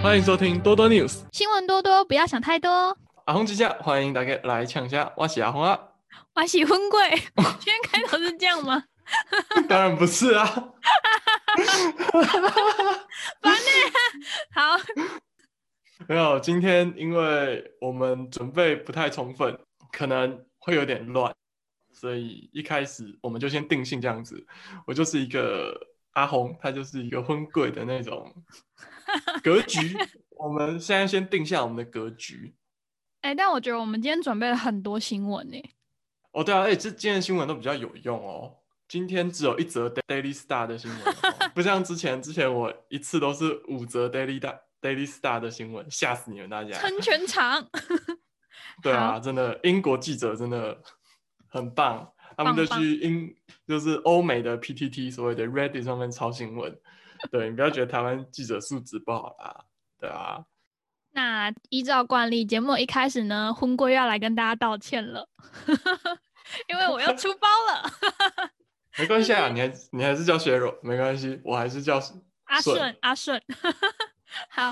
欢迎收听多多 news，新闻多多，不要想太多。阿红之家，欢迎大家来抢下，我是阿红啊。我是婚贵，今天开头是这样吗？当然不是啊。烦呢。好，没有，今天因为我们准备不太充分，可能会有点乱，所以一开始我们就先定性这样子。我就是一个阿红，他就是一个婚贵的那种 格局。我们现在先定下我们的格局。哎，但我觉得我们今天准备了很多新闻呢。哦，对啊，哎，这今天新闻都比较有用哦。今天只有一则 Daily Star 的新闻，不像之前，之前我一次都是五则 Daily Daily Star 的新闻，吓死你们大家！撑全场。对啊，真的，英国记者真的很棒，他们就去英，就是欧美的 PTT 所谓的 Reddit 上面抄新闻。对你不要觉得台湾记者素质不好啦，对啊。那依照惯例，节目一开始呢，婚龟要来跟大家道歉了，因为我要出包了。没关系啊，你还你还是叫雪柔，没关系，我还是叫阿顺阿顺。好，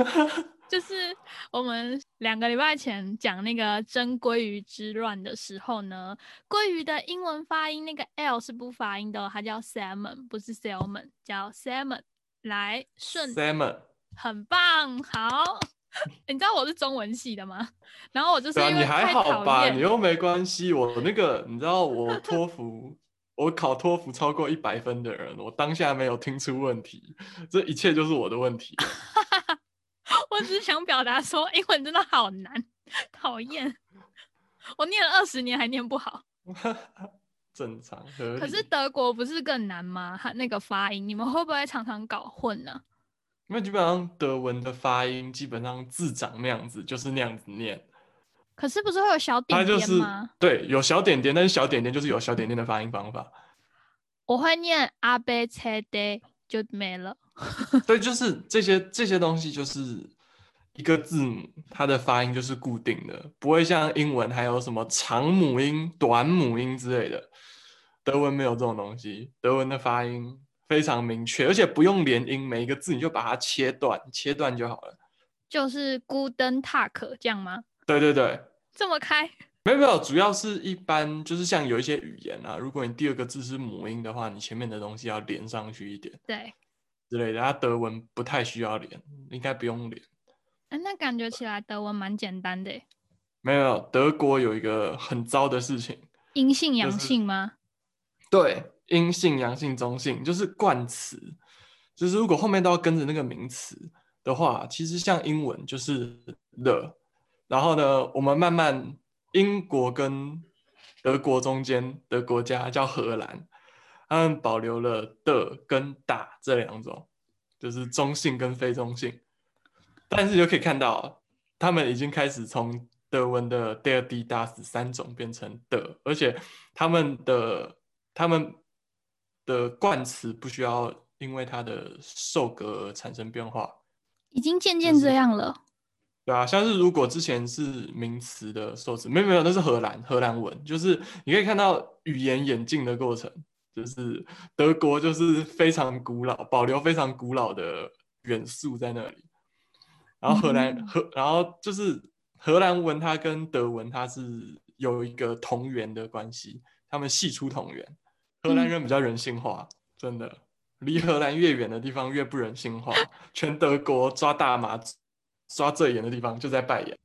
就是我们两个礼拜前讲那个真鲑鱼之乱的时候呢，鲑鱼的英文发音那个 L 是不发音的，它叫 salmon，不是 salmon，叫 salmon。来顺 salmon，很棒，好。你知道我是中文系的吗？然后我就是因为你还好吧，你又没关系。我那个你知道我托福，我考托福超过一百分的人，我当下没有听出问题，这一切就是我的问题。我只是想表达说，英文真的好难，讨厌。我念了二十年还念不好，正常。可是德国不是更难吗？它那个发音，你们会不会常常搞混呢？因为基本上德文的发音基本上字长那样子，就是那样子念。可是不是会有小点点吗？对，有小点点，但是小点点就是有小点点的发音方法。我会念阿贝切的就没了。对，就是这些这些东西，就是一个字母，它的发音就是固定的，不会像英文还有什么长母音、短母音之类的。德文没有这种东西，德文的发音。非常明确，而且不用连音，每一个字你就把它切断，切断就好了。就是 Gooden Talk 这样吗？对对对，这么开？没有没有，主要是一般就是像有一些语言啊，如果你第二个字是母音的话，你前面的东西要连上去一点，对，之类的。它德文不太需要连，应该不用连。哎，那感觉起来德文蛮简单的。没有，德国有一个很糟的事情，阴性阳性吗？对。阴性、阳性、中性，就是冠词，就是如果后面都要跟着那个名词的话，其实像英文就是 the，然后呢，我们慢慢英国跟德国中间的国家叫荷兰，他们保留了的跟大这两种，就是中性跟非中性，但是就可以看到，他们已经开始从德文的 d e r d i das 三种变成的，而且他们的他们。的冠词不需要因为它的受格而产生变化，已经渐渐这样了。对啊，像是如果之前是名词的受词，没有没有，那是荷兰荷兰文，就是你可以看到语言演进的过程，就是德国就是非常古老，保留非常古老的元素在那里，然后荷兰荷，然后就是荷兰文它跟德文它是有一个同源的关系，他们系出同源。荷兰人比较人性化，真的，离荷兰越远的地方越不人性化。全德国抓大麻抓最严的地方就在拜仁。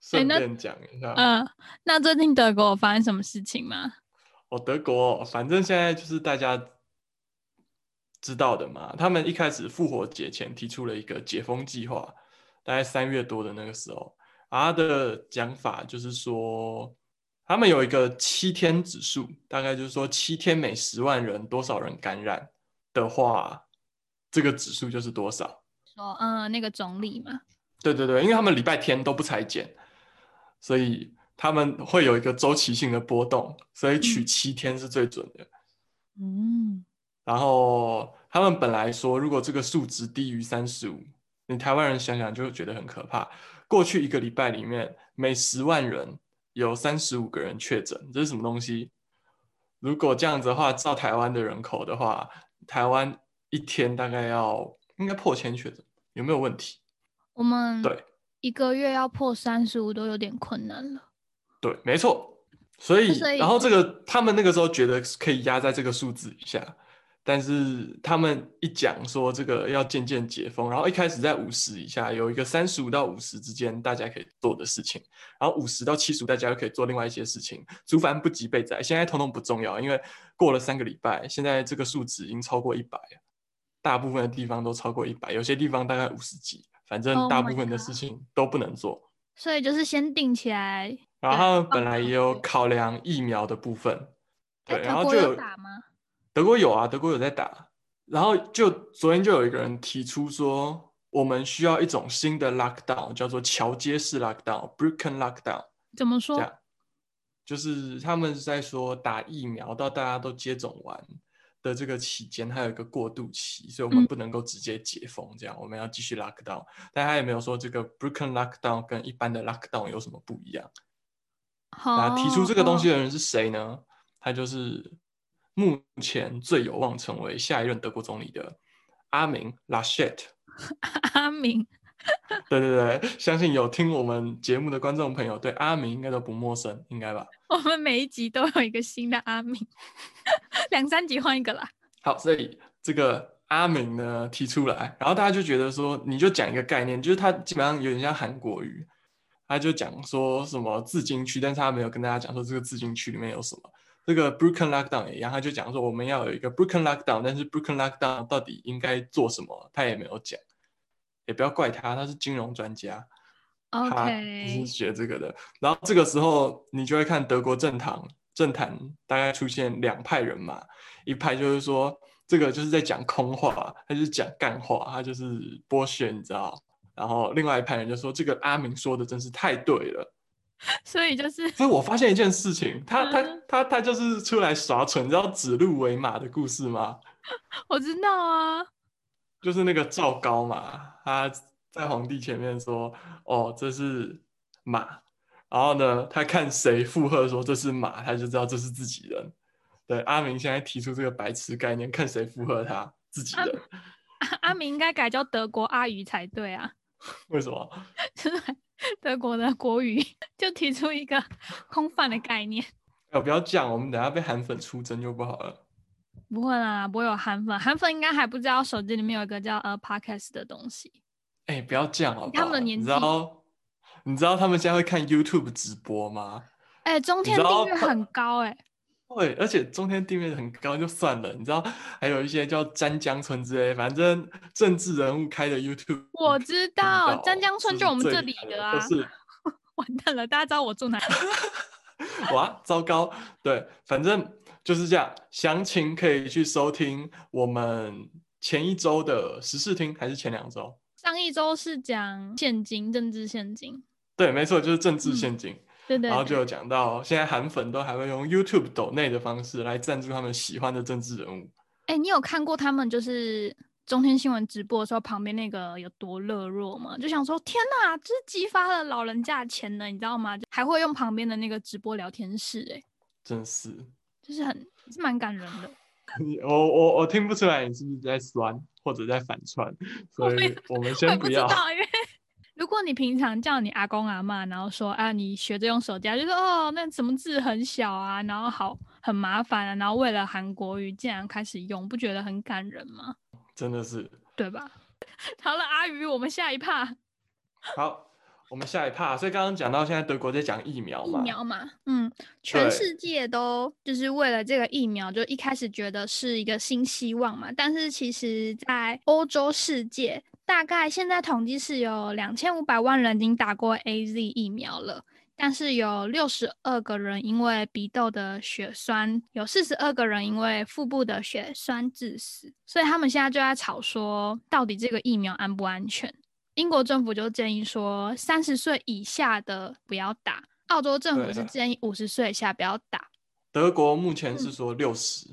顺便讲一下，嗯，那最近德国发生什么事情吗？哦，德国，反正现在就是大家知道的嘛。他们一开始复活节前提出了一个解封计划，大概三月多的那个时候，他的讲法就是说。他们有一个七天指数，大概就是说七天每十万人多少人感染的话，这个指数就是多少。说，嗯，那个总理嘛。对对对，因为他们礼拜天都不裁剪，所以他们会有一个周期性的波动，所以取七天是最准的。嗯。然后他们本来说，如果这个数值低于三十五，你台湾人想想就会觉得很可怕。过去一个礼拜里面，每十万人。有三十五个人确诊，这是什么东西？如果这样子的话，照台湾的人口的话，台湾一天大概要应该破千确诊，有没有问题？我们对一个月要破三十五都有点困难了。对，没错。所以，所以然后这个他们那个时候觉得可以压在这个数字以下，但是他们一讲说这个要渐渐解封，然后一开始在五十以下有一个三十五到五十之间大家可以做的事情，然后五十到七十五大家又可以做另外一些事情，竹凡不及被宰，现在通通不重要，因为过了三个礼拜，现在这个数值已经超过一百，大部分的地方都超过一百，有些地方大概五十几，反正 Oh 大部分的事情都不能做。所以就是先定起来。然后他们本来也有考量疫苗的部分，哎，对，然后就有打吗？德国有啊，德国有在打，然后就昨天就有一个人提出说，我们需要一种新的 lockdown，叫做桥接式 lockdown（Brooklyn lockdown），怎么说？就是他们是在说打疫苗到大家都接种完的这个期间，还有一个过渡期，所以我们嗯不能够直接解封，这样我们要继续 lockdown，但他也没有说这个 Brooklyn lockdown 跟一般的 lockdown 有什么不一样。那提出这个东西哦的人是谁呢？他就是目前最有望成为下一任德国总理的阿明拉谢特。阿明，对对对，相信有听我们节目的观众朋友对阿明应该都不陌生，应该吧？我们每一集都有一个新的阿明，两三集换一个啦。好，所以这个阿明呢提出来，然后大家就觉得说，你就讲一个概念，就是他基本上有点像韩国语，他就讲说什么自禁区，但是他没有跟大家讲说这个自禁区里面有什么。这个 Brooklyn Lockdown 也一样，他就讲说我们要有一个 Brooklyn Lockdown，但是 Brooklyn Lockdown 到底应该做什么，他也没有讲。也不要怪他，他是金融专家，他不是 OK，学这个的。然后这个时候你就会看德国政坛政坛大概出现两派人嘛，一派就是说这个就是在讲空话，他就是讲干话，他就是剥削，你知道。然后另外一派人就说这个阿明说的真是太对了。所以就是所以我发现一件事情，他他嗯他他就是出来耍蠢，你知道指鹿为马的故事吗？我知道啊，就是那个赵高嘛，他在皇帝前面说：“哦，这是马。”然后呢，他看谁附和说这是马，他就知道这是自己人。对，阿明现在提出这个白痴概念，看谁附和他自己阿人。阿 阿明应该改叫德国阿鱼才对啊，为什么？就 是德国的国语 就提出一个空泛的概念。哎，不要这样，我们等下被韩粉出征就不好了。不会啦，不会有韩粉，韩粉应该还不知道手机里面有一个叫呃 Podcast 的东西。哎，不要这样好不好？他们的年你知纪道，你知道他们现在会看 YouTube 直播吗？哎、中天订阅很高哎、对，而且中天地位很高就算了，你知道还有一些叫詹江村之类，反正政治人物开的 YouTube，我知道道湛江村就我们这里的啊 完蛋了，大家知道我住哪里？哇，糟糕！对，反正就是这样。详情可以去收听我们前一周的时事听，还是前两周？上一周是讲现金，政治现金，对，没错，就是政治嗯陷阱。对对对然后就有讲到，现在韩粉都还会用 YouTube 抖内的方式来赞助他们喜欢的政治人物。哎、你有看过他们就是中天新闻直播的时候，旁边那个有多热络吗？就想说，天哪，这是激发了老人家的潜能，你知道吗？就还会用旁边的那个直播聊天室、哎，真是，就是很是蛮感人的。你 我我我听不出来你是不是在酸或者在反串，所以我们先要。不知道，因为如果你平常叫你阿公阿妈，然后说啊，你学着用手机啊，就说哦，那什么字很小啊，然后好很麻烦啊，然后为了韩国语竟然开始用，不觉得很感人吗？真的是对吧？好了，阿鱼，我们下一趴 好。我们下一趴，所以刚刚讲到现在德国在讲疫苗疫，苗嘛，嗯，全世界都就是为了这个疫苗，就一开始觉得是一个新希望嘛，但是其实，在欧洲世界，大概现在统计是有两千五百万人已经打过 A Z 疫苗了。但是有六十二个人因为鼻窦的血栓，有四十二个人因为腹部的血栓致死，所以他们现在就在吵说，到底这个疫苗安不安全？英国政府就建议说，三十岁以下的不要打。澳洲政府是建议五十岁以下不要打。德国目前嗯是说六十、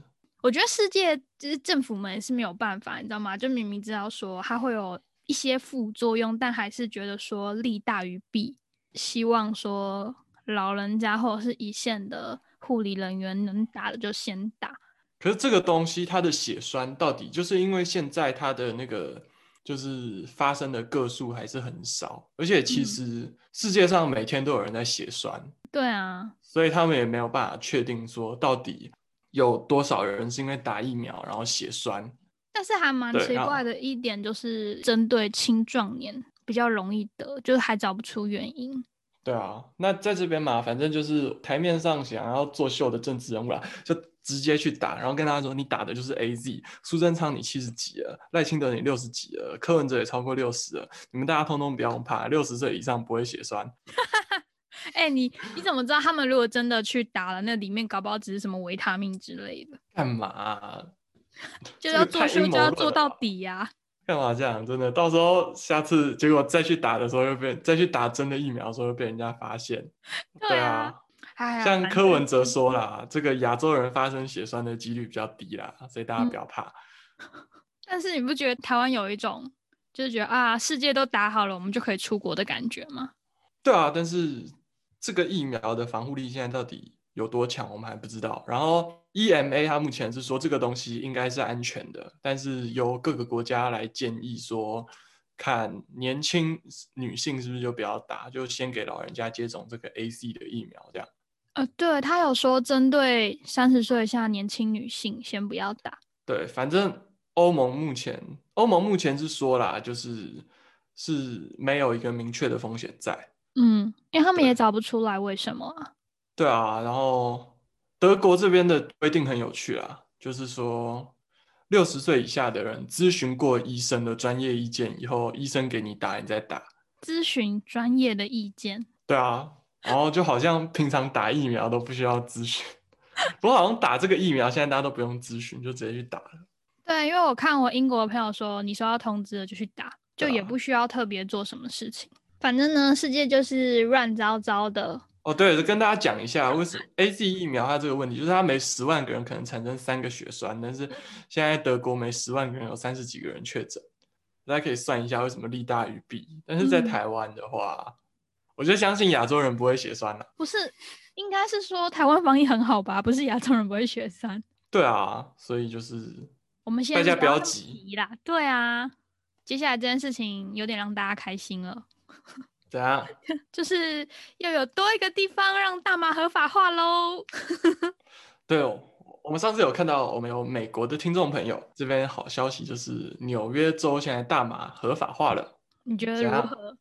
我觉得世界就是政府们也是没有办法，你知道吗？就明明知道说它会有一些副作用，但还是觉得说利大于弊，希望说老人家或者是一线的护理人员能打的就先打。可是这个东西它的血栓到底就是因为现在它的那个就是发生的个数还是很少，而且其嗯实世界上每天都有人在血栓，对啊，所以他们也没有办法确定说到底有多少人是因为打疫苗然后血栓。但是还蛮奇怪的一点就是，针对青壮年比较容易得，就是还找不出原因。对啊，那在这边嘛，反正就是台面上想要作秀的政治人物啦，就直接去打，然后跟他说你打的就是 A Z，苏贞昌你七十几了，赖清德你六十几了，柯文哲也超过六十了，你们大家通通不用怕，六十岁以上不会血栓。哎、你你怎么知道他们如果真的去打了，那里面搞不好只是什么维他命之类的？干嘛啊、就这要做秀就要做到底呀、干嘛这样？真的，到时候下次结果再去打的时候又被再去打真的疫苗的时候又被人家发现。对啊像柯文哲说啦，这个亚洲人发生血栓的几率比较低啦，所以大家嗯不要怕。但是你不觉得台湾有一种就是觉得啊，世界都打好了，我们就可以出国的感觉吗？对啊，但是这个疫苗的防护力现在到底有多强，我们还不知道。然后 EMA 它目前是说这个东西应该是安全的，但是由各个国家来建议说，看年轻女性是不是就不要打，就先给老人家接种这个 AC 的疫苗，这样。呃，对他有说针对三十岁以下年轻女性先不要打。对，反正欧盟目前欧盟目前是说啦，就是是没有一个明确的风险在。嗯，因为他们也找不出来为什么啊。对啊，然后德国这边的规定很有趣啊，就是说六十岁以下的人咨询过医生的专业意见以后，医生给你打，你再打。咨询专业的意见。对啊，然后就好像平常打疫苗都不需要咨询，不过好像打这个疫苗现在大家都不用咨询，就直接去打了。对，因为我看我英国的朋友说，你收到通知了就去打，就也不需要特别做什么事情。反正呢，世界就是乱糟糟的。哦，对，跟大家讲一下，为什么 A Z 疫苗它这个问题，就是它每十万个人可能产生三个血栓，但是现在德国每十万个人有三十几个人确诊，大家可以算一下为什么利大于弊。但是在嗯台湾的话，我就相信亚洲人不会血栓了。不是，应该是说台湾防疫很好吧？不是亚洲人不会血栓。对啊，所以就是我们先大家不要急急啦。对啊，接下来这件事情有点让大家开心了，怎样？就是要有多一个地方让大麻合法化喽。对哦，我们上次有看到我们有美国的听众朋友，这边好消息就是纽约州现在大麻合法化了。你觉得如何？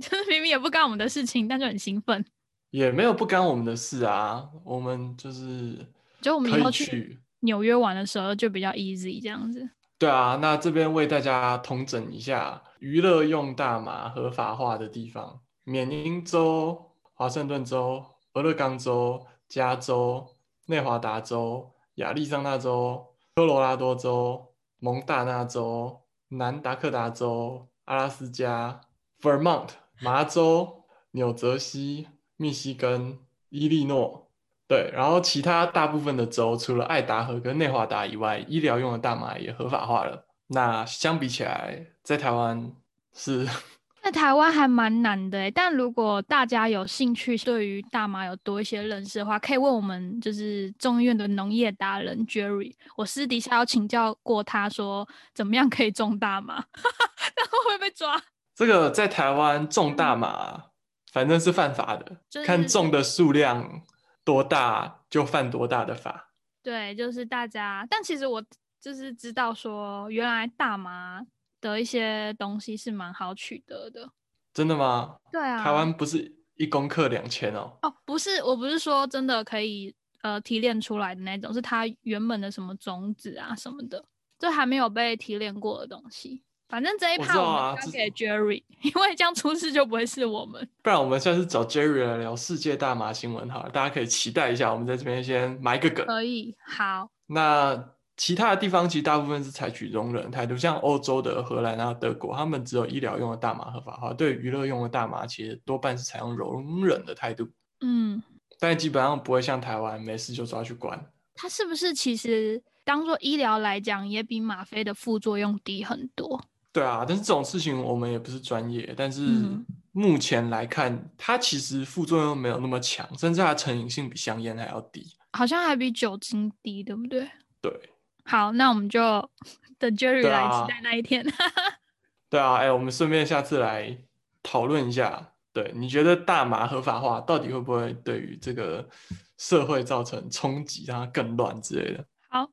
就是明明也不干我们的事情，但就很兴奋。也没有不干我们的事啊，我们就是就我们以后去去。纽约玩的时候就比较 easy 这样子。对啊，那这边为大家统整一下娱乐用大麻合法化的地方：缅因州、华盛顿州、俄勒冈州、加州、内华达州、亚利桑那州、科罗拉多州、蒙大拿州、南达科达州、阿拉斯加、Vermont、麻州、纽泽西、密西根、伊利诺。对，然后其他大部分的州，除了爱达荷跟内华达以外，医疗用的大麻也合法化了。那相比起来，在台湾是 在台湾还蛮难的诶，欸但如果大家有兴趣，对于大麻有多一些认识的话，可以问我们就是众议院的农业达人 Jerry。我私底下有请教过他说，怎么样可以种大麻，但会不会被抓？这个在台湾种大麻，反正是犯法的，嗯就是看种的数量多大就犯多大的法。对，就是大家，但其实我就是知道说，原来大麻的一些东西是蛮好取得的。真的吗？对啊，台湾不是一公克两千哦？哦，不是，我不是说真的可以呃提炼出来的那种，是它原本的什么种子啊什么的，就还没有被提炼过的东西。反正这一趴我们交给 Jerry，因为这样出事就不会是我们。不然我们下次找 Jerry 来聊世界大麻新闻好了，大家可以期待一下。我们在这边先埋个梗。可以，好，那其他的地方其实大部分是采取容忍态度，像欧洲的荷兰啊、德国，他们只有医疗用的大麻合法化，对娱乐用的大麻其实多半是采用容忍的态度，嗯，但基本上不会像台湾没事就抓去关。它是不是其实当做医疗来讲，也比吗啡的副作用低很多？对啊，但是这种事情我们也不是专业，但是嗯目前来看，它其实副作用没有那么强，甚至它成瘾性比香烟还要低。好像还比酒精低，对不对？对，好，那我们就 等 Jerry 来期待那一天。对啊，哎，我们顺便下次来讨论一下，对你觉得大麻合法化到底会不会对于这个社会造成冲击，让它更乱之类的？好，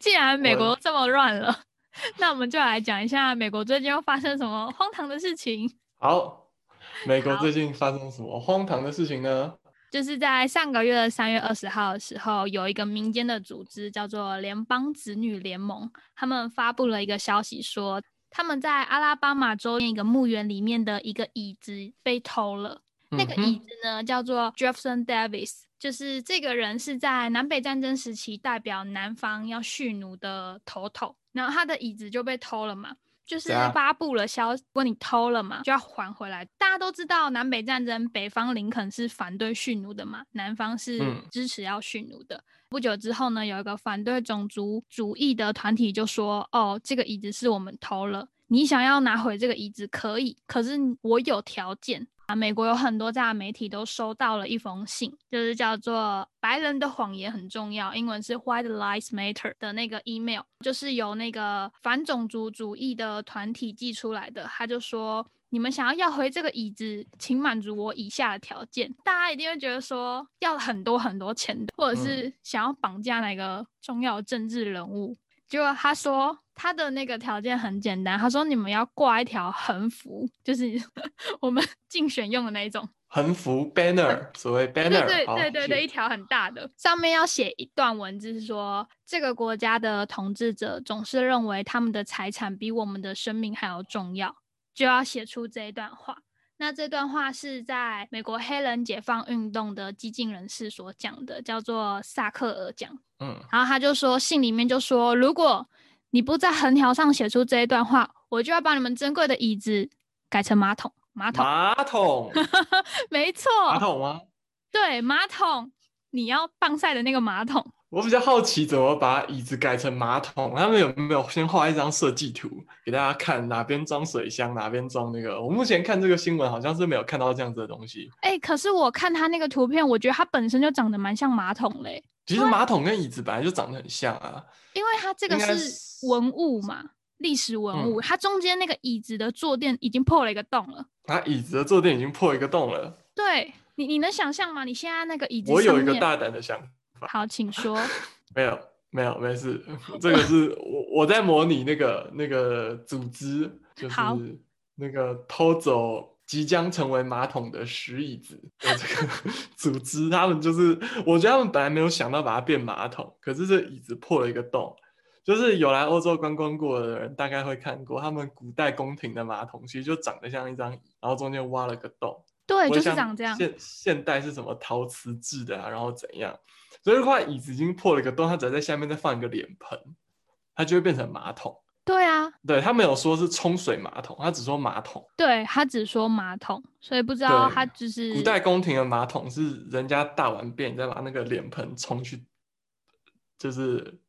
既然美我国这么乱了，那我们就来讲一下美国最近又发生什么荒唐的事情。好，美国最近发生什么荒唐的事情呢？就是在上个月的三月二十号的时候，有一个民间的组织叫做联邦子女联盟，他们发布了一个消息说，他们在阿拉巴马州一个墓园里面的一个椅子被偷了。那个椅子呢，叫做 Jefferson Davis，就是这个人是在南北战争时期代表南方要蓄奴的头头，然后他的椅子就被偷了嘛。就是发布了消息，如果你偷了嘛，就要还回来。大家都知道，南北战争，北方林肯是反对蓄奴的嘛，南方是嗯支持要蓄奴的。不久之后呢，有一个反对种族主义的团体就说：“哦，这个椅子是我们偷了，你想要拿回这个椅子可以，可是我有条件。”啊，美国有很多家媒体都收到了一封信，就是叫做“白人的谎言很重要”，英文是 “White Lies Matter” 的那个 email，就是由那个反种族主义的团体寄出来的。他就说：“你们想要要回这个椅子，请满足我以下的条件。”大家一定会觉得说要很多很多钱的，或者是想要绑架哪个重要政治人物。结果他说他的那个条件很简单，他说你们要挂一条横幅，就是 我们 竞选用的那一种，横幅 banner，所谓 banner，对好对对一条很大的，上面要写一段文字，是说这个国家的统治者总是认为他们的财产比我们的生命还要重要，就要写出这一段话。那这段话是在美国黑人解放运动的激进人士所讲的，叫做萨克尔讲。嗯，然后他就说，信里面就说，如果你不在横条上写出这一段话，我就要把你们珍贵的椅子改成马桶。马桶，马桶，没错，马桶吗？对，马桶，你要棒晒的那个马桶。我比较好奇怎么把椅子改成马桶，他们有没有先画一张设计图给大家看，哪边装水箱，哪边装那个？我目前看这个新闻好像是没有看到这样子的东西。哎、可是我看他那个图片，我觉得它本身就长得蛮像马桶嘞，其实马桶跟椅子本来就长得很像啊。因为它这个是是文物嘛，历史文物，它中间那个椅子的坐垫已经破了一个洞了。它椅子的坐垫已经破一个洞了。对你，你能想象吗？你现在那个椅子我有一个大胆的想法，好，请说。没有没有没事，这个是我我在模拟那个那个组织，就是那个偷走即将成为马桶的石椅子的这个 组织，他们就是我觉得他们本来没有想到把它变马桶，可是这椅子破了一个洞。就是有来欧洲观光过的人，大概会看过他们古代宫廷的马桶，其实就长得像一张椅，然后中间挖了个洞。对，就是长这样。现现代是什么陶瓷制的啊，然后怎样？所以这块椅子已经破了一个洞，它只要在下面再放一个脸盆，它就会变成马桶。对啊，对他没有说是冲水马桶，他只说马桶。对他只说马桶，所以不知道对他就是古代宫廷的马桶是人家大完便，你再把那个脸盆冲去，就是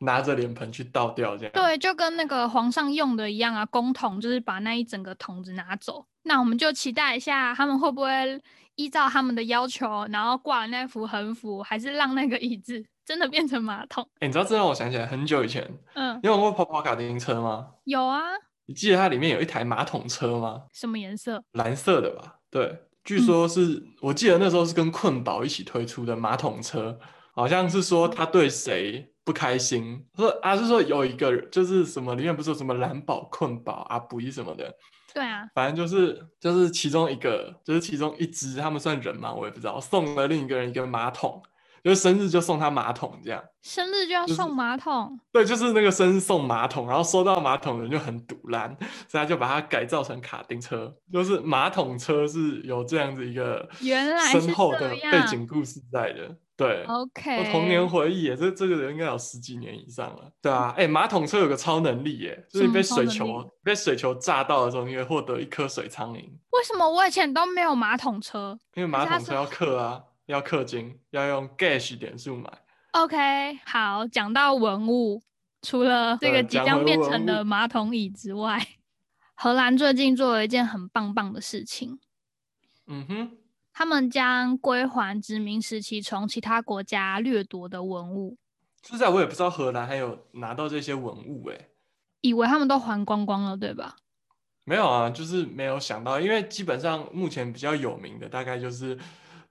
拿着脸盆去倒掉这样。对，就跟那个皇上用的一样啊，公桶就是把那一整个桶子拿走。那我们就期待一下，他们会不会依照他们的要求，然后挂了那幅横幅，还是让那个椅子真的变成马桶？哎、你知道这让我想起来很久以前，嗯，你有玩过跑跑卡丁车吗？有啊，你记得它里面有一台马桶车吗？什么颜色？蓝色的吧？对，据嗯说是、我记得那时候是跟困宝一起推出的马桶车，好像是说他对谁不开心，说啊是说有一个就是什么里面不是有什么蓝宝、困宝、阿布伊什么的，对啊，反正就是就是其中一个，就是其中一只，他们算人吗？我也不知道，送了另一个人一个马桶，就是生日就送他马桶这样。生日就要送马桶，对，就是那个生日送马桶，然后收到马桶的人就很堵烂，所以他就把它改造成卡丁车，就是马桶车是有这样子一个原来是深厚的背景故事在的。对，OK，我童年回忆耶，这这个人应该有十几年以上了。对啊，哎、马桶车有个超能力耶，就是你被水球被水球炸到的时候，你会获得一颗水苍蝇，为什么我以前都没有马桶车因为马桶车要氪啊，要氪金，要用 Gash 点数买。？OK，好，讲到文物，除了这个即将变成的马桶椅之外，荷兰最近做了一件很棒棒的事情，嗯哼，他们将归还殖民时期从其他国家掠夺的文物，说实在我也不知道荷兰还有拿到这些文物哎。以为他们都还光光了，对吧？没有啊，就是没有想到，因为基本上目前比较有名的大概就是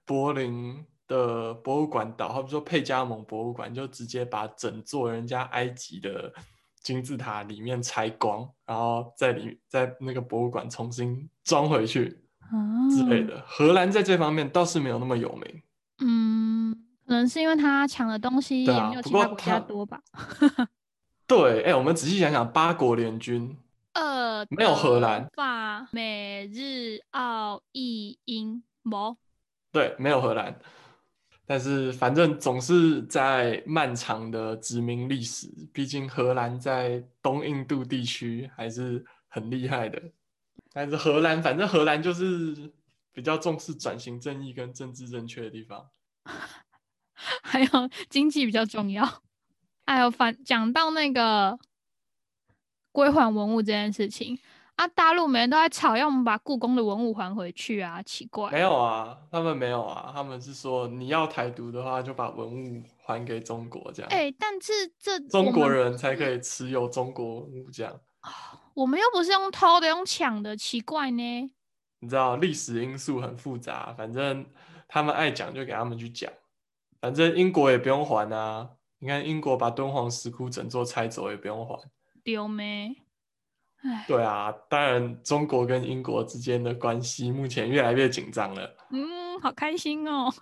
柏林的博物馆岛，他们说佩加蒙博物馆，就直接把整座人家埃及的金字塔里面拆光，然后在里在那个博物馆重新装回去之类的。荷兰在这方面倒是没有那么有名。嗯，可能是因为他抢的东西也没有其他国家多吧。对，哎，我们仔细想想，八国联军。呃，没有荷兰、法、美、日、澳、意、英，毛。对，没有荷兰。但是反正总是在漫长的殖民历史，毕竟荷兰在东印度地区还是很厉害的。但是荷兰，反正荷兰就是比较重视转型正义跟政治正确的地方，还有经济比较重要。还有反讲到那个。归还文物这件事情啊，大陆每人都在吵，要我们把故宫的文物还回去啊，奇怪。没有啊，他们没有啊，他们是说你要台独的话，就把文物还给中国这样。哎，但是这中国人才可以持有中国物这样。我们又不是用偷的，用抢的，奇怪呢。你知道历史因素很复杂，反正他们爱讲就给他们去讲，反正英国也不用还啊。你看英国把敦煌石窟整座拆走也不用还。丢没？对啊，当然，中国跟英国之间的关系目前越来越紧张了。嗯，好开心哦！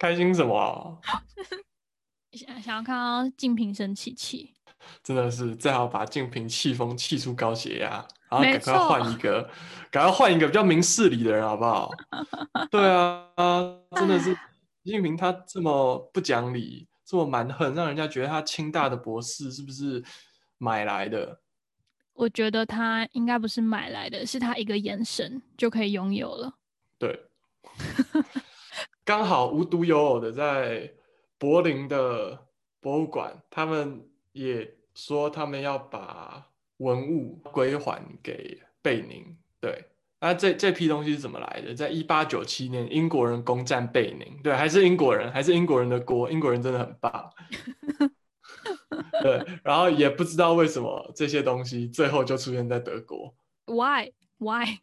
开心什么？想想要看到静平生气气，真的是最好把静平气疯，气出高血压，然后赶快换一个，赶快换一个比较明事理的人，好不好？对啊，真的是习近平他这么不讲理，这么蛮横，让人家觉得他清大的博士是不是？买来的，我觉得他应该不是买来的，是他一个眼神就可以拥有了。对，刚好无独有偶的，在柏林的博物馆，他们也说他们要把文物归还给贝宁。对，那这这批东西是怎么来的？在一八九七年，英国人攻占贝宁，对，还是英国人，还是英国人的锅，英国人真的很棒。对，然后也不知道为什么这些东西最后就出现在德国。Why? Why?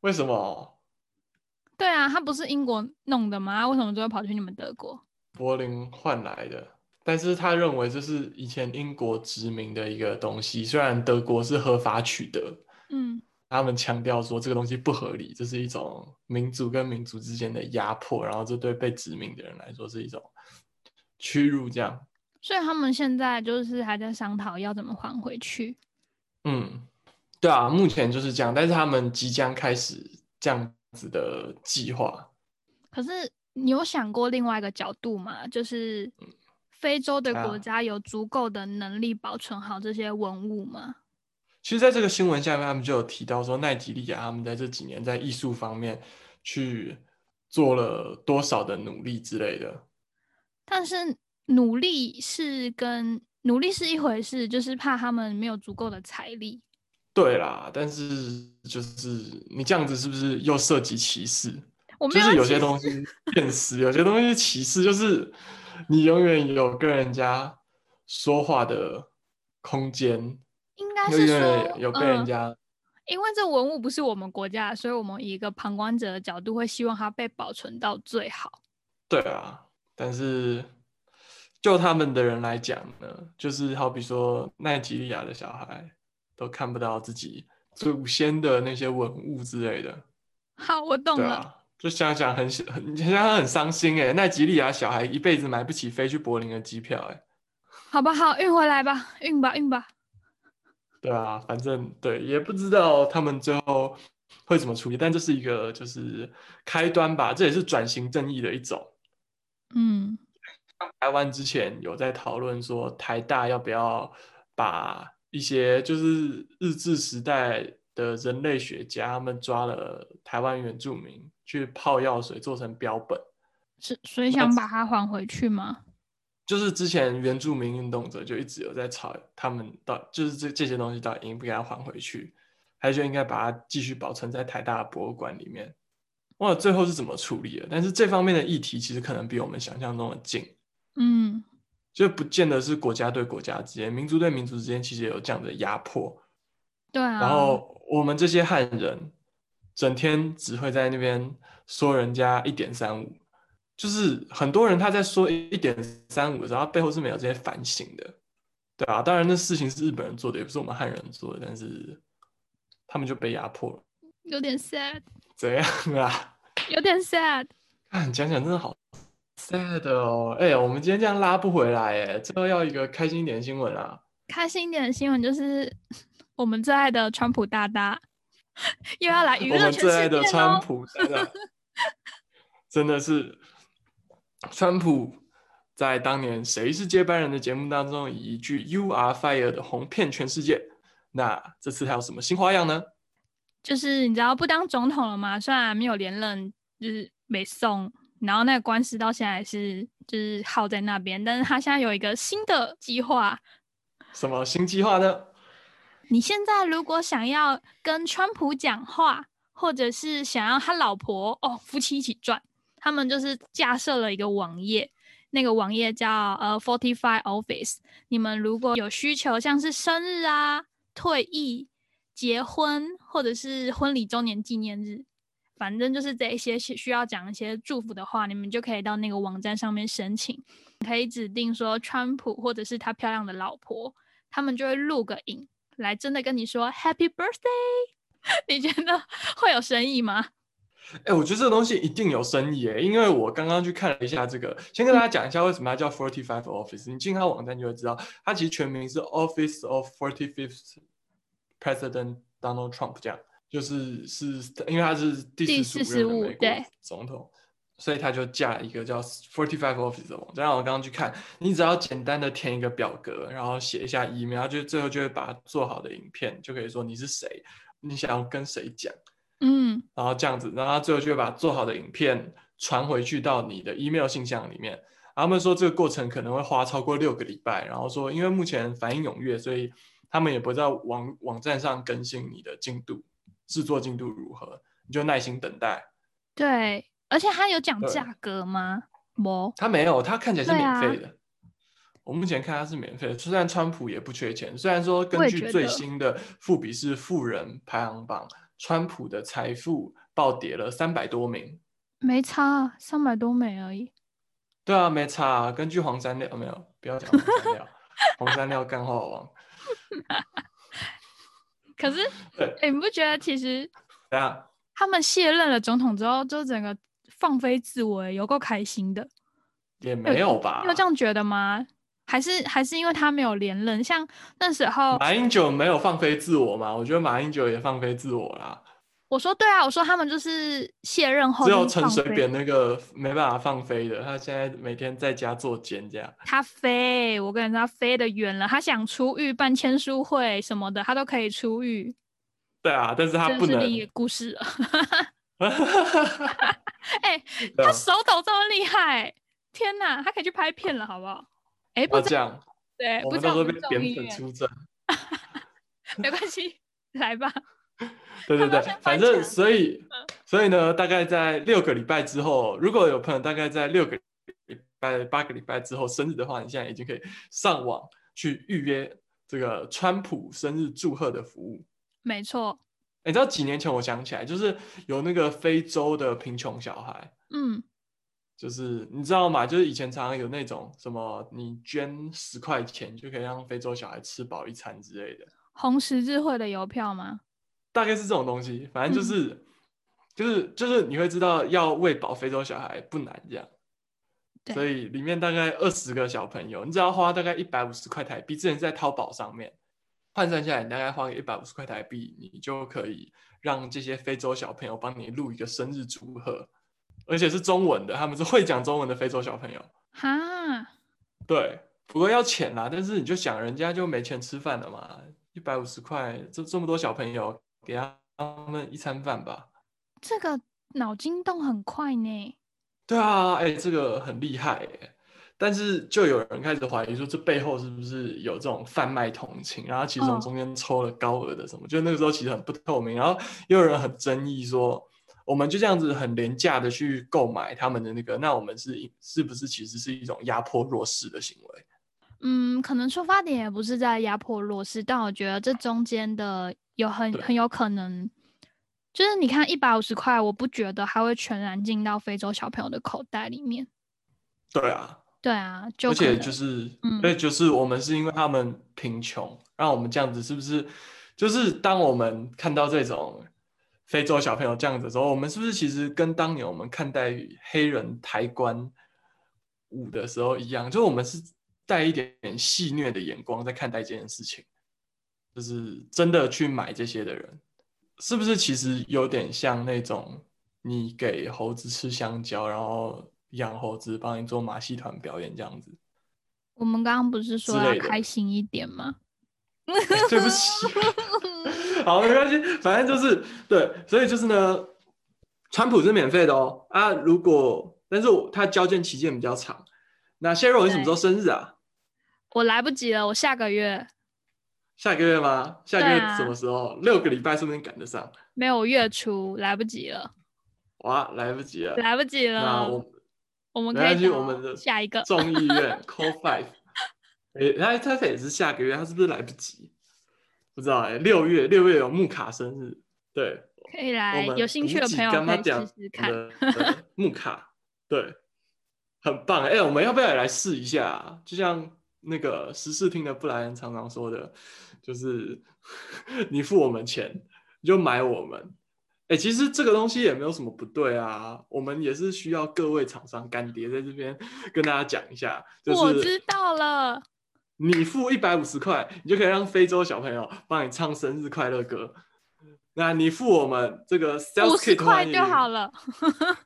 为什么？对啊，他不是英国弄的吗？为什么最后跑去你们德国？柏林换来的，但是他认为这是以前英国殖民的一个东西，虽然德国是合法取得，嗯，他们强调说这个东西不合理，这是一种民族跟民族之间的压迫，然后这对被殖民的人来说是一种屈辱，这样。所以他们现在就是还在商讨要怎么还回去。嗯，对啊，目前就是这样，但是他们即将开始这样子的计划。可是你有想过另外一个角度吗？就是非洲的国家有足够的能力保存好这些文物吗？其实，在这个新闻下面，他们就有提到说，奈及利亚他们在这几年在艺术方面去做了多少的努力之类的。但是。努力是跟努力是一回事，就是怕他们没有足够的财力。对啦，但是就是你这样子是不是又涉及歧视？我就是有些东西现实，有些东西歧视，就是你永远有跟人家说话的空间。应该是说有跟人家，因为这文物不是我们国家，所以我们以一个旁观者的角度会希望它被保存到最好。对啊，但是。就他们的人来讲呢，就是好比说奈及利亚的小孩都看不到自己祖先的那些文物之类的。好，我懂了。就想想很很想想很伤心哎，奈吉利亚小孩一辈子买不起飞去柏林的机票哎。好吧，好运回来吧，运吧，运吧。对啊，反正对，也不知道他们最后会怎么处理，但这是一个就是开端吧，这也是转型正义的一种。嗯。台湾之前有在讨论说，台大要不要把一些就是日治时代的人类学家，他们抓了台湾原住民去泡药水做成标本，是所以想把它还回去吗？就是之前原住民运动者就一直有在吵，他们到就是这这些东西到底应不应该还回去，还是就应该把它继续保存在台大博物馆里面？忘了最后是怎么处理的，但是这方面的议题其实可能比我们想象中的近。嗯，就不见得是国家对国家之间、民族对民族之间，其实也有这样的压迫。对啊，然后我们这些汉人，整天只会在那边说人家一点三五，就是很多人他在说一点三五的时候，他背后是没有这些反省的，对啊，当然那事情是日本人做的，也不是我们汉人做的，但是他们就被压迫了，有点 sad，怎样啊？有点 sad。看讲讲真的好 sad 哦，哎、我们今天这样拉不回来，哎，最后要一个开心一点的新闻啊。开心一点的新闻就是我们最爱的川普大大 又要来娱我们乐全世最爱的。川普，真的真的是川普在当年《谁是接班人》的节目当中，以一句 “You are fired” 红遍全世界。那这次还有什么新花样呢？就是你知道不当总统了吗？虽然没有连任，就是没送，然后那个官司到现在是就是耗在那边，但是他现在有一个新的计划。什么新计划呢？你现在如果想要跟川普讲话，或者是想要他老婆哦夫妻一起赚，他们就是架设了一个网页，那个网页叫呃 Fortify Office。你们如果有需求，像是生日啊、退役、结婚，或者是婚礼周年纪念日，反正就是这一些需需要讲一些祝福的话，你们就可以到那个网站上面申请，可以指定说川普或者是他漂亮的老婆，他们就会录个影来真的跟你说 Happy Birthday。你觉得会有生意吗？哎、我觉得这个东西一定有生意诶，因为我刚刚去看了一下这个，先跟大家讲一下为什么它叫 Forty Five Office。你进它网站就会知道，它其实全名是 Office of Forty Fifth President Donald Trump，这样就是是因为他是第第四十五任美国对总统，所以他就架了一个叫 Forty Five Office 的网站。然后我刚刚去看，你只要简单的填一个表格，然后写一下 email，它就最后就会把做好的影片就可以说你是谁，你想要跟谁讲。嗯，然后这样子，然后他最后就会把做好的影片传回去到你的 email 信箱里面。他们说这个过程可能会花超过六个礼拜，然后说因为目前反应踊跃，所以他们也不会在网网站上更新你的进度，制作进度如何，你就耐心等待。对，而且他有讲对价格吗？没，他没有，他看起来是免费的。我目前看他是免费的，虽然川普也不缺钱，虽然说根据最新的富比士富人排行榜，川普的财富暴跌了三百多名。没差，三百多名而已。对啊，没差、啊。根据黄山料，没有，不要讲黄山料，黄山料干话王。可是，对，哎、你不觉得其实对啊，他们卸任了总统之后，就整个放飞自我，欸有够开心的？也没有吧你。有这样觉得吗？还是还是因为他没有连任？像那时候马英九没有放飞自我嘛？我觉得马英九也放飞自我啦。我说对啊，我说他们就是卸任后只有陈水扁那个没办法放飞的，他现在每天在家做监这样。他飞，我跟你说，他飞得远了。他想出狱办签书会什么的，他都可以出狱，对啊，但是他不能这是另。一个故事了。哎、对啊他手抖这么厉害，天哪，他可以去拍片了，好不好？哎、不样，对，我们不知道我到时候被扁粉出征。没关系，来吧。对对对反正所以所以呢，大概在六个礼拜之后，如果有朋友大概在六个礼拜、八个礼拜之后生日的话，你现在已经可以上网去预约这个川普生日祝贺的服务。没错，你知道几年前我想起来，就是有那个非洲的贫穷小孩，嗯，就是你知道吗？就是以前常常有那种什么，你捐十块钱就可以让非洲小孩吃饱一餐之类的。红十字会的邮票吗？大概是这种东西，反正就嗯是、就是就是你会知道要喂饱非洲小孩不难这样，对所以里面大概二十个小朋友，你只要花大概一百五十块台币，之前是在淘宝上面换算下来，你大概花个一百五十块台币，你就可以让这些非洲小朋友帮你录一个生日祝贺，而且是中文的，他们是会讲中文的非洲小朋友。哈，对，不过要钱啦，但是你就想人家就没钱吃饭了嘛，一百五十块，这这么多小朋友，给他们一餐饭吧。这个脑筋动很快呢。对啊，哎、这个很厉害哎。但是就有人开始怀疑说，这背后是不是有这种贩卖同情，然后其实从哦中间抽了高额的什么？就那个时候其实很不透明，然后又有人很争议说，我们就这样子很廉价的去购买他们的那个，那我们是是不是其实是一种压迫弱势的行为？嗯，可能出发点也不是在压迫弱势，但我觉得这中间的有很很有可能，就是你看一百五十块，我不觉得它会全然进到非洲小朋友的口袋里面。对啊，对啊，就而且就是，嗯对，就是我们是因为他们贫穷，让我们这样子，是不是？就是当我们看到这种非洲小朋友这样子的时候，我们是不是其实跟当年我们看待黑人抬棺舞的时候一样？就我们是带一点点戏谑的眼光在看待这件事情，就是真的去买这些的人，是不是其实有点像那种你给猴子吃香蕉，然后养猴子帮你做马戏团表演这样子？我们刚刚不是说要开心一点吗？哎对不起，好，没关系，反正就是对，所以就是呢，川普是免费的哦啊，如果但是我他交件期间比较长。那谢若你什么时候生日啊？我来不及了，我下个月下个月吗？下个月什么时候？六个礼拜说不定赶得上。没有月初，来不及了，哇，来不及了。来不及那了。我我们没关系，可以找我们的下一个。众议院 Call Five，诶、他他也是下个月，他是不是来不及？不知道哎、六月六月有木卡生日，对，可以来，有兴趣的朋友可以试试看。木卡，对，很棒哎、我们要不要也来试一下啊？就像那个十四厅的布莱恩常常说的，就是 你付我们钱，你就买我们。哎、其实这个东西也没有什么不对啊，我们也是需要各位厂商干爹在这边 跟大家讲一下，就是我知道了，你付一百五十块，你就可以让非洲小朋友帮你唱生日快乐歌。那你付我们这个五十块就好了。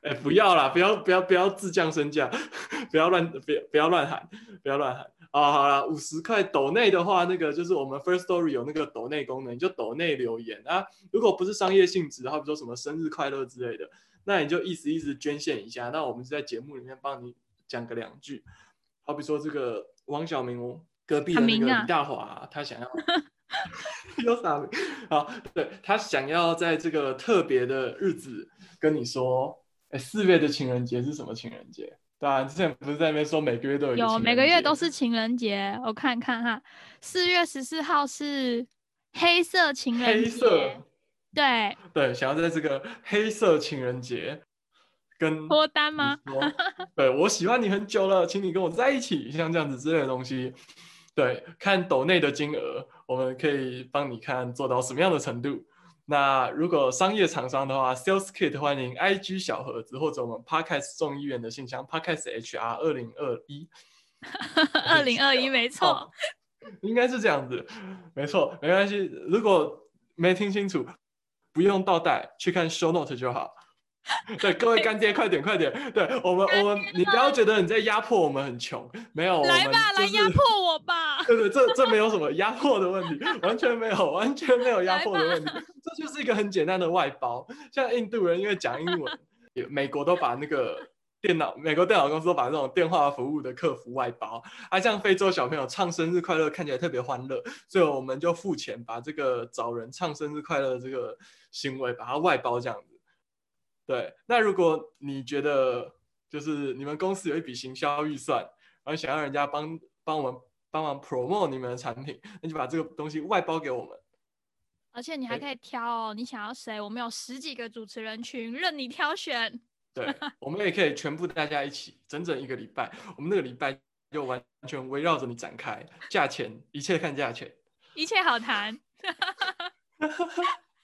哎、不要啦，不要不要不要自降身价，不要乱不要不要乱喊，不要乱喊啊！好了，五十块抖内的话，那个就是我们 First Story 有那个抖内功能，你就抖内留言啊。如果不是商业性质的话，比如说什么生日快乐之类的，那你就意思意思捐献一下。那我们就在节目里面帮你讲个两句。好比说这个王小明哦，隔壁的那个李大华、他想要有啥名？好，对他想要在这个特别的日子跟你说，哎，四月的情人节是什么情人节？对啊，之前不是在那边说每个月都有有每个月都是情人节，我看看哈，四月十四号是黑色情人节，黑色，对，对，想要在这个黑色情人节跟脱单吗？对我喜欢你很久了，请你跟我在一起，像这样子之类的东西。对，看抖内的金额，我们可以帮你看做到什么样的程度。那如果商业厂商的话，Sales Kit 欢迎 IG 小盒子或者我们 Podcast 众议院的信箱 Podcast HR 二零二一，二零二一没错哦，应该是这样子，没错，没关系。如果没听清楚，不用倒带，去看 Show Note 就好。对，各位干爹，快点，快点！对我们，我们，你不要觉得你在压迫我们很穷，没有，来吧，来就是压迫我吧。对对，这这没有什么压迫的问题，完全没有，完全没有压迫的问题，这就是一个很简单的外包。像印度人因为讲英文，也美国都把那个电脑，美国电脑公司都把这种电话服务的客服外包。啊，像非洲小朋友唱生日快乐看起来特别欢乐，所以我们就付钱把这个找人唱生日快乐的这个行为把它外包这样子。对，那如果你觉得就是你们公司有一笔行销预算，然后想要人家帮帮我们帮忙 promote 你们的产品，那就把这个东西外包给我们。而且你还哎可以挑哦，你想要谁？我们有十几个主持人群，任你挑选。对，我们也可以全部大家一起，整整一个礼拜，我们那个礼拜就完全围绕着你展开，价钱一切看价钱。一切好谈。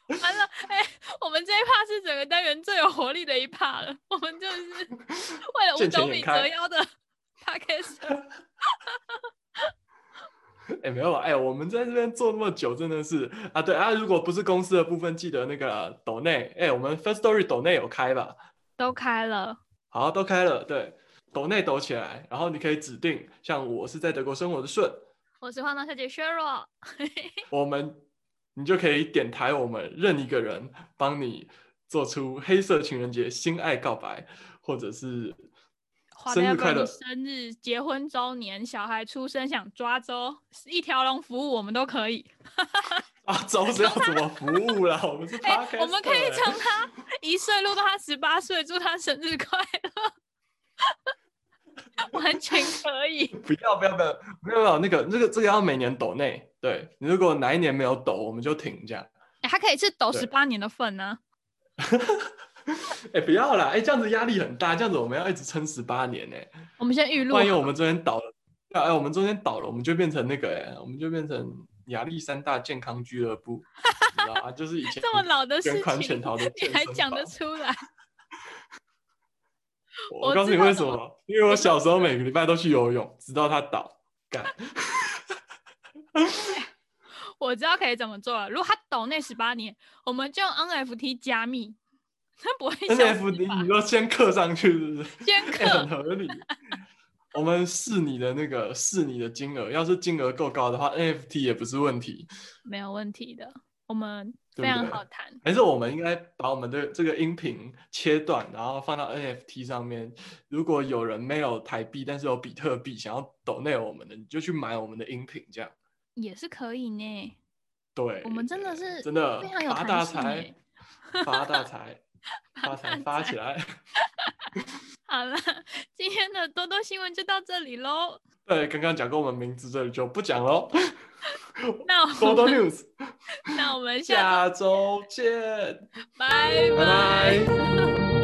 完了，哎、我们这一趴是整个单元最有活力的一趴了。我们就是 为了五斗米折腰的 podcast。哎，没有啊，哎，我们在这边做那么久，真的是啊，对啊，如果不是公司的部分，记得那个抖内，哎，我们 First Story 抖内有开吧？都开了，好，都开了，对，抖内抖起来，然后你可以指定，像我是在德国生活的顺，我是花娜小姐削弱。我们你就可以点台我们任一个人帮你做出黑色情人节心爱告白，或者是生日快乐生日、结婚周年、小孩出生想抓周，一条龙服务我们都可以。啊，周是要怎么服务啦？我们是 我们可以从他一岁录到他十八岁，祝他生日快乐。完全可以。不要不要不要，没有没有那个那个这个要每年抖内，对你如果哪一年没有抖，我们就停这样。哎，他可以是抖十八年的份呢。哎、不要啦，哎、这样子压力很大，这样子我们要一直撑十八年呢、我们先预录，万一我们中间倒了，哎、我们中间倒了，我们就变成那个哎、我们就变成亚历山大健康俱乐部，你知道吗？就是以前这么老的事情潜逃的你还讲得出来？我告诉你为什么？因为我小时候每个礼拜都去游泳，直到它倒。干，我知道可以怎么做了。如果他抖那十八年，我们就用 NFT 加密，他不会 NFT 吧你说先刻上去是不是？先 哎很，合理。我们试你的那个试你的金额，要是金额够高的话，NFT 也不是问题。没有问题的。我们非常好谈。还是我们应该把我们的这个音频切断，然后放到 NFT 上面。如果有人没有台币，但是有比特币，想要抖内我们的，你就去买我们的音频，这样也是可以呢。对。我们真的是真的非常有发大财，发大财，发财发起来。好了，今天的多多新闻就到这里喽。对，刚刚讲过我们名字，这里就不讲喽。那我多多们 news，那我们下下周见，拜。拜